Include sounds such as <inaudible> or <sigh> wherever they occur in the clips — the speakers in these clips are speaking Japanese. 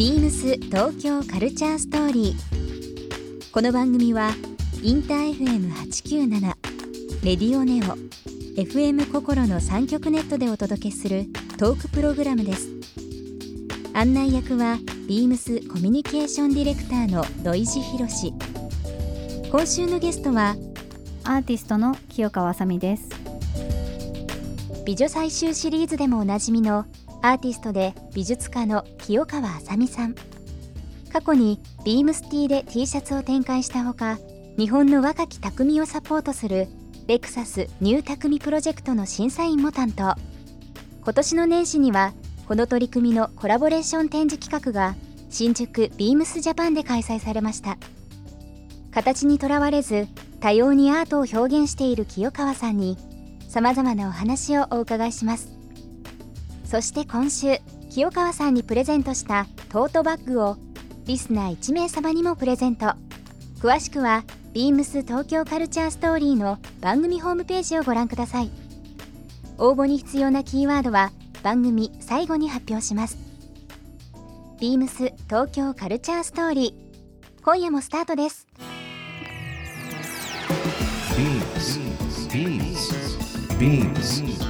ビームス東京カルチャーストーリー。この番組はインター FM897 レディオネオ FM 心の三極ネットでお届けするトークプログラムです。案内役はビームスコミュニケーションディレクターの土井博志。今週のゲストはアーティストの清川あさみです美女採集シリーズでもおなじみのアーティストで美術家の清川あさみさん。過去にビームスティーで T シャツを展開したほか日本の若き匠をサポートするレクサスニュー匠プロジェクトの審査員も担当。今年の年始にはこの取り組みのコラボレーション展示企画が新宿ビームスジャパンで開催されました。形にとらわれず多様にアートを表現している清川さんにさまざまなお話をお伺いします。そして今週清川さんにプレゼントしたトートバッグをリスナー1名様にもプレゼント詳しくはビームス東京カルチャーストーリーの番組ホームページをご覧ください応募に必要なキーワードは番組最後に発表しますビームス東京カルチャーストーリー今夜もスタートです Beams. Beams. Beams.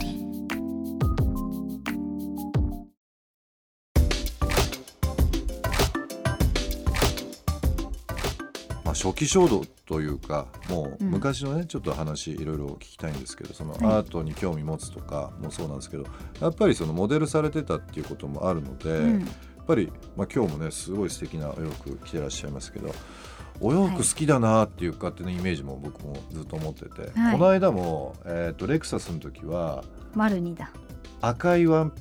ー初期衝動というかもう昔のね、ちょっと話いろいろ聞きたいんですけどそのはい。アートに興味持つとかもそうなんですけどやっぱりそのモデルされてたっていうこともあるので、うん。やっぱり、まあ、今日もねすごい素敵なお洋服着てらっしゃいますけどお洋服好きだなっていう勝手なイメージも僕もずっと思ってて、はい。この間も、えー、とレクサスの時は丸二だ。赤いワン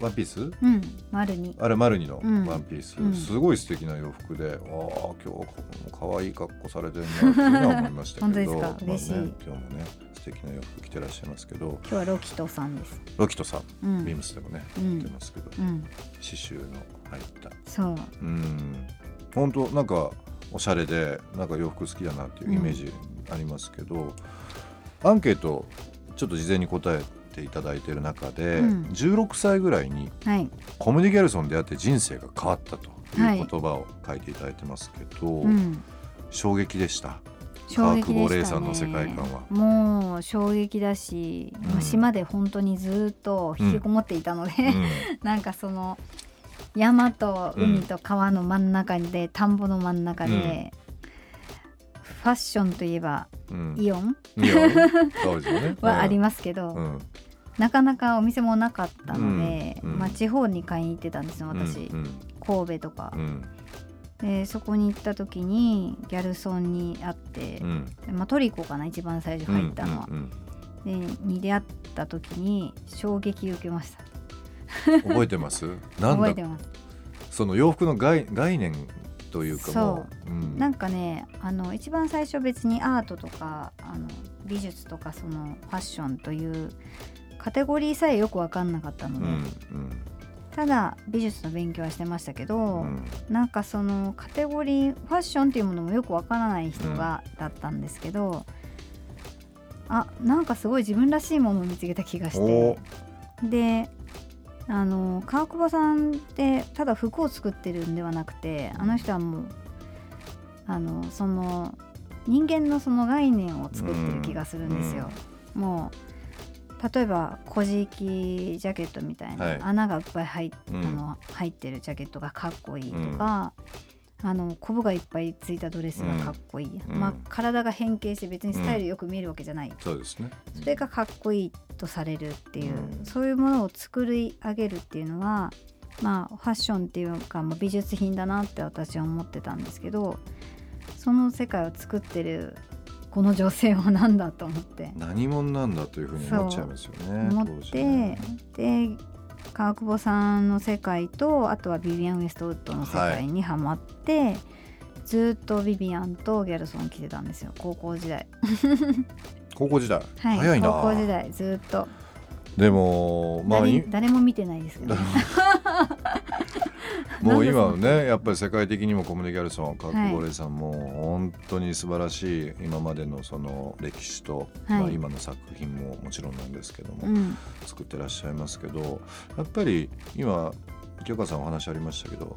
ワンピース？うん丸二あれマルニのうん。ワンピース、うん。すごい素敵な洋服で、ああ今日可愛い格好されてるなっていうのは思いましたけど。本当ですか？嬉しい。まあね、今日もね素敵な洋服着てらっしゃいますけど。今日はロキトさんです。ロキトさん、うん。ビームスでもねうん。着てますけど、うん。刺繍の入った。そう。うん。本当なんかおしゃれでなんか洋服好きだなっていうイメージありますけど、アンケートちょっと事前に答えていただいている中で、うん。16歳ぐらいにはい。コムディ・ギャルソンであって人生が変わったとはい。いう言葉を書いていただいてますけど、うん。衝撃でした。川久保玲さんの世界ね観は。もう衝撃だし、うん。まあ島で本当にずっと引きこもっていたので、うん。<laughs> なんかその山と海と川の真ん中で、田んぼの真ん中で、ファッションといえばうん。イオン？ね。<laughs> はありまますけど、うん。なかなかお店もなかったので、うん。うん。まあ、地方に買いに行ってたんですよ私、うん。神戸とか。う、ん。でそこに行った時にギャルソンに会ってう、ん。まあ、トリコかな一番最初入ったのは、でに出会った時に衝撃受けました。うん覚えてます？覚えてます。その洋服の概概念というかもう、うん。なんかねあの一番最初別にアートとかあの美術とかそのファッションというカテゴリーさえよく分かんなかったので、うんうん。ただ美術の勉強はしてましたけど、うん。なんかそのカテゴリーファッションっていうものもよくわからない人が、だったんですけどあなんかすごい自分らしいものを見つけた気がして。であの川久保さんってただ服を作ってるんではなくてあの人はもうあのその人間のその概念を作ってる気がするんですよ。もう例えば「古事記ジャケット」みたいな、はい。穴がいっぱい入あの入ってるジャケットがかっこいいとか、あのコブがいっぱいついたドレスがかっこいい、うん。まあ、体が変形して別にスタイルよく見えるわけじゃない、そうですね。それがかっこいいとされるっていう、うん。そういうものを作り上げるっていうのはまあファッションっていうか、まあ、美術品だなって私は思ってたんですけどその世界を作ってるこの女性は何だと思って。何者なんだというふうに思っちゃいますよね。思ってねで川久保さんの世界とあとはビビアン・ウエストウッドの世界にハマって、ずっとビビアンとギャルソン着てたんですよ高校時代。<laughs> 高校時代、はい早いな。高校時代ずっと、でもまあ誰も見てないですけど。ね <laughs> もう今ねやっぱり世界的にもコムデ・ギャルソン川久保玲さんも本当に素晴らしい今までのその歴史と、はい。まあ、今の作品ももちろんなんですけども、うん。作ってらっしゃいますけどやっぱり今清川さんお話ありましたけど、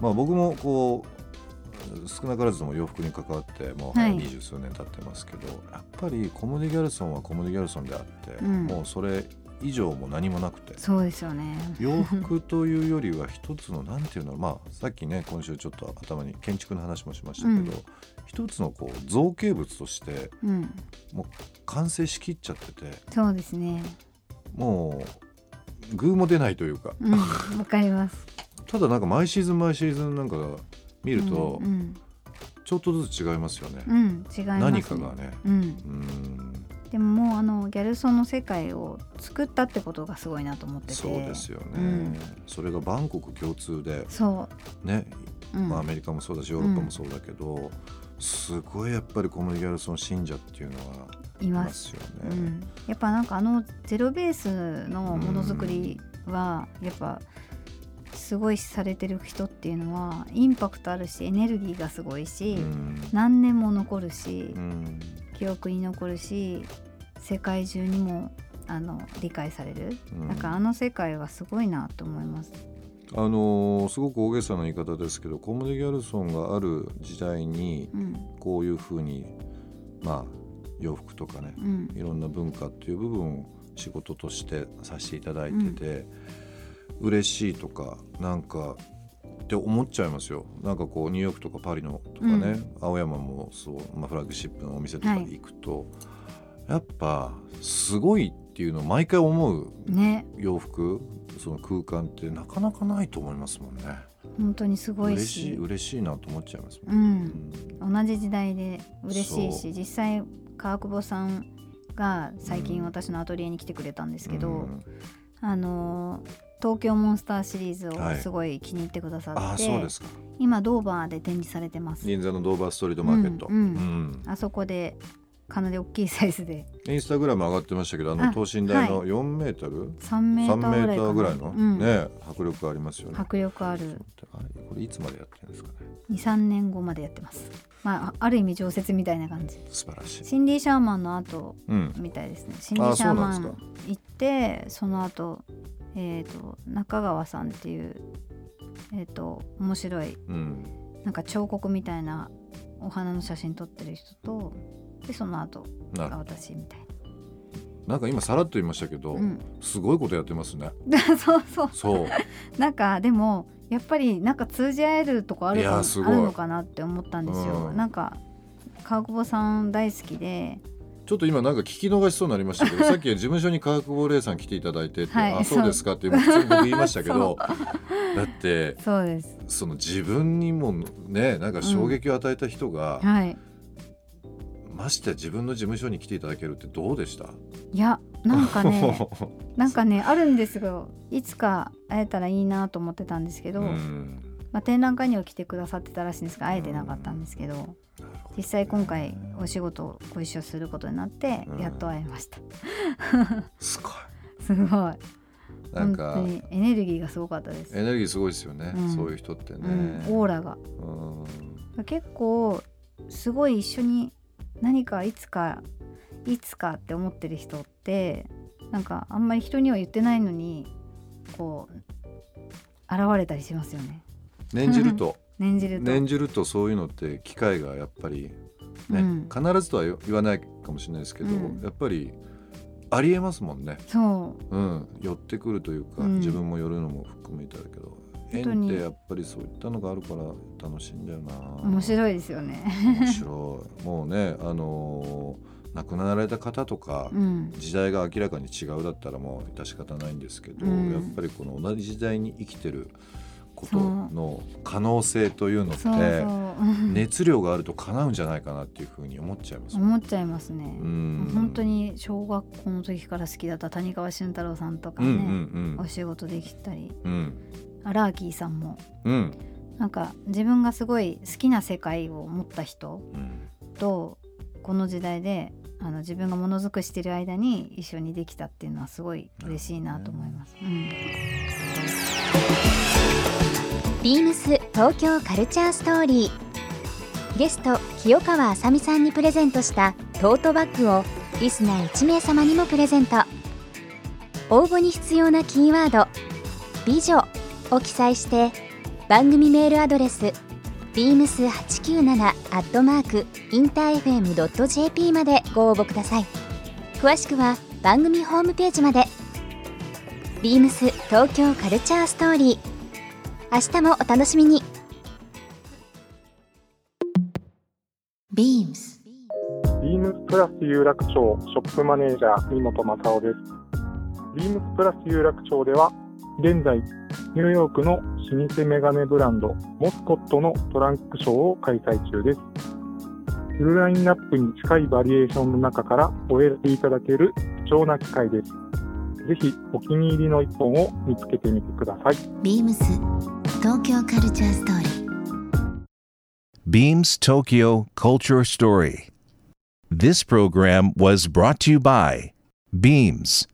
まあ、僕もこう少なからずとも洋服に関わってもうはい。二十数年経ってますけど、やっぱりコムデ・ギャルソンはコムデ・ギャルソンであって、うん。もうそれ以上も何もなくて。そうですよね。洋服というよりは一つのなんていうのまあさっきね今週ちょっと頭に建築の話もしましたけど、うん。一つのこう造形物としてうん。完成しきっちゃっててそうですね。もう具も出ないというか。うん。わかります。ただなんか毎シーズン毎シーズンなんか見るとうんちょっとずつ違いますよね、うん、うん違います、ね、何かがね。うん。うんでももうあのギャルソンの世界を作ったってことがすごいなと思ってて。そうですよね、うん。それがバンコク共通で。そね、う、うん。まあ、アメリカもそうだしヨーロッパもそうだけど、すごいやっぱりコムデ・ギャルソン信者っていうのはいいまますすよね。うん、やっぱなんかあのゼロベースのものづくりはやっぱすごいされてる人っていうのはインパクトあるしエネルギーがすごいし、うん。何年も残るし、うん記憶に残るし世界中にもあの理解される、うん。なんかあの世界はすごいなと思います。あのーすごく大げさな言い方ですけどコムデ・ギャルソンがある時代にうん。こういうふうにまあ洋服とかねうん。いろんな文化っていう部分を仕事としてさせていただいてて、嬉しいとかなんかって思っちゃいますよ。なんかこうニューヨークとかパリのとかね、青山もそう、まあ、フラッグシップのお店とかに行くと、やっぱすごいっていうのを毎回思うね。洋服その空間ってなかなかないと思いますもんね。本当にすごい嬉しいし嬉しいなと思っちゃいますも。うん。うん。ん、同じ時代で嬉しいそし実際川久保さんが最近私のアトリエに来てくれたんですけど、うん。あのー東京モンスターシリーズはい。をすごい気に入ってくださって、ああそうですか。今ドーバーで展示されてます。銀座のドーバーストリートマーケット。うんうん。うん。あそこでかなり大きいサイズで。インスタグラム上がってましたけどあのあ等身大の4メートル、3メ3ーターぐらいかな。メーターぐらいの、うん。ね迫力ありますよね。迫力ある。これいつまでやってるんですかね？23年後までやってます。まああある意味常設みたいな感じ。素晴らしい。シンディ・シャーマンの後うん。みたいですね。シンディ・シャーマン行ってその後えっ、と中川さんっていうえっ、と面白いうん。なんか彫刻みたいなお花の写真撮ってる人とでその後が私みたいな。んか今さらっと言いましたけど、な、うん、すごいことやってますね。<laughs> そうそう。そう。<laughs> なんかでもやっぱりなんか通じ合えるとこあるあるのかなって思ったんですよ、うん。なんか川久保さん大好きでちょっと今なんか聞き逃しそうになりましたけど <laughs> さっき事務所に川久保玲さん来ていただいてって、はいあそうですかって普通に僕言いましたけど <laughs> だってそうです。その自分にもねなんか衝撃を与えた人が、はい。ましてや自分の事務所に来ていただけるってどうでした？いやなんかね <laughs> なんかねあるんですよ。いつか会えたらいいなと思ってたんですけど、うん。まあ、展覧会には来てくださってたらしいんですが会えてなかったんですけど実際今回お仕事をご一緒することになってうん。やっと会えました、すごい。<laughs> すごい。なん本かエネルギーがすごかったです、エネルギーすごいですよね、うん。そういう人ってね、うん、オーラが。うん。結構すごい一緒に何かいつかいつかって思ってる人ってなんかあんまり人には言ってないのにこう現れたりしますよね。念じると念じると、念じるとそういうのって機会がやっぱりね、うん。必ずとは言わないかもしれないですけど、うん。やっぱりありえますもんね、そう。ん、寄ってくるというか、うん。自分も寄るのも含めてだけど縁ってやっぱりそういったのがあるから楽しいんだよな。う面白いですよね。面白い。もうねあのー亡くなられた方とか、うん。時代が明らかに違うだったらもう致し方ないんですけど、うん。やっぱりこの同じ時代に生きてることの可能性というのって熱量があると叶うんじゃないかなっていうふうに思っちゃいます。思っちゃいますね。うん。本当に小学校の時から好きだった谷川俊太郎さんとかうんね、うん。お仕事できたり。うん。うんアラーキーさんも。うん。なんか自分がすごい好きな世界を持った人うん。とこの時代であの自分がものづくしてる間に一緒にできたっていうのはすごい嬉しいなと思います。うんビームス東京カルチャーストーリー。ゲスト清川あさみさんにプレゼントしたトートバッグをリスナー1名様にもプレゼント。応募に必要なキーワード「美女」を記載して番組メールアドレス beams897 アットマークインター FM.jp までご応募ください。詳しくは番組ホームページまで。ビームス東京カルチャーストーリー。明日もお楽しみにビームスビームスプラス有楽町ショップマネージャー三本正夫です。ビームスプラス有楽町では現在ニューヨークの老舗メガネブランドモスコットのトランクショーを開催中です。フルラインナップに近いバリエーションの中からお選びいただける貴重な機会です。ぜひお気に入りの一本を見つけてみてください。ビームス東京カルチャーストーリー Beams Tokyo Culture Story. This program was brought to you by Beams.